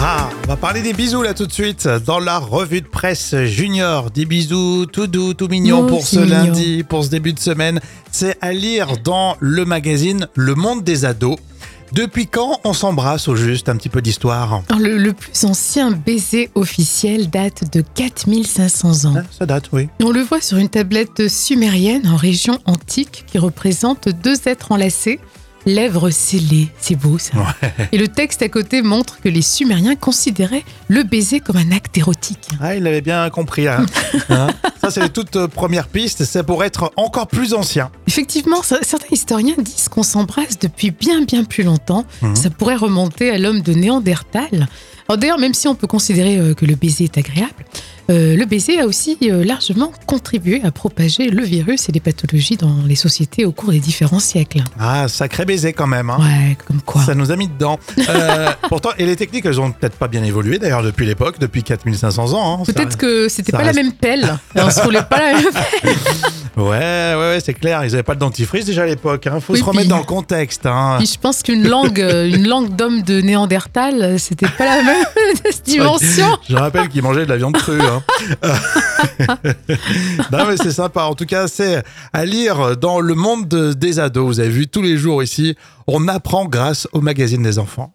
Ah, on va parler des bisous là tout de suite dans la revue de presse junior. Des bisous tout doux, tout mignons Oh, pour ce mignon. lundi, pour ce début de semaine. C'est à lire dans le magazine Le Monde des ados. Depuis quand on s'embrasse au juste Un petit peu d'histoire? Le, le plus ancien baiser officiel date de 4500 ans. Hein, Ça date, oui. On le voit sur une tablette sumérienne en région antique qui représente deux êtres enlacés, lèvres scellées. C'est beau ça. Et le texte à côté montre que les Sumériens considéraient le baiser comme un acte érotique. Ah, il avait bien compris. hein. Hein Ça, c'est les toutes euh, premières pistes. C'est pour être encore plus ancien. Effectivement, ça- certains historiens disent qu'on s'embrasse depuis bien bien plus longtemps. Mhm. Ça pourrait remonter à l'homme de Néandertal. D'ailleurs, même si on peut considérer euh, que le baiser est agréable, euh, le baiser a aussi euh, largement contribué à propager le virus et les pathologies dans les sociétés au cours des différents siècles. Ah, sacré baiser quand même. hein. Ouais, comme quoi. Ça nous a mis dedans. Euh, pourtant, et les techniques, elles ont peut-être pas bien évolué d'ailleurs depuis l'époque, depuis 4500 ans. hein. Peut-être que c'était pas reste- la même pelle. On se roulait pas la même pelle. Ouais, ouais, c'est clair. Ils avaient pas de dentifrice déjà à l'époque. Hein. Faut Oui, se remettre puis- dans le contexte. Hein. Je pense qu'une langue, euh, une langue d'homme de Néandertal, c'était pas la même dimension. Je rappelle qu'ils mangeaient de la viande crue. hein. non, mais c'est sympa. En tout cas, c'est à lire dans le monde de- des ados. Vous avez vu tous les jours ici. On apprend grâce au magazine des enfants.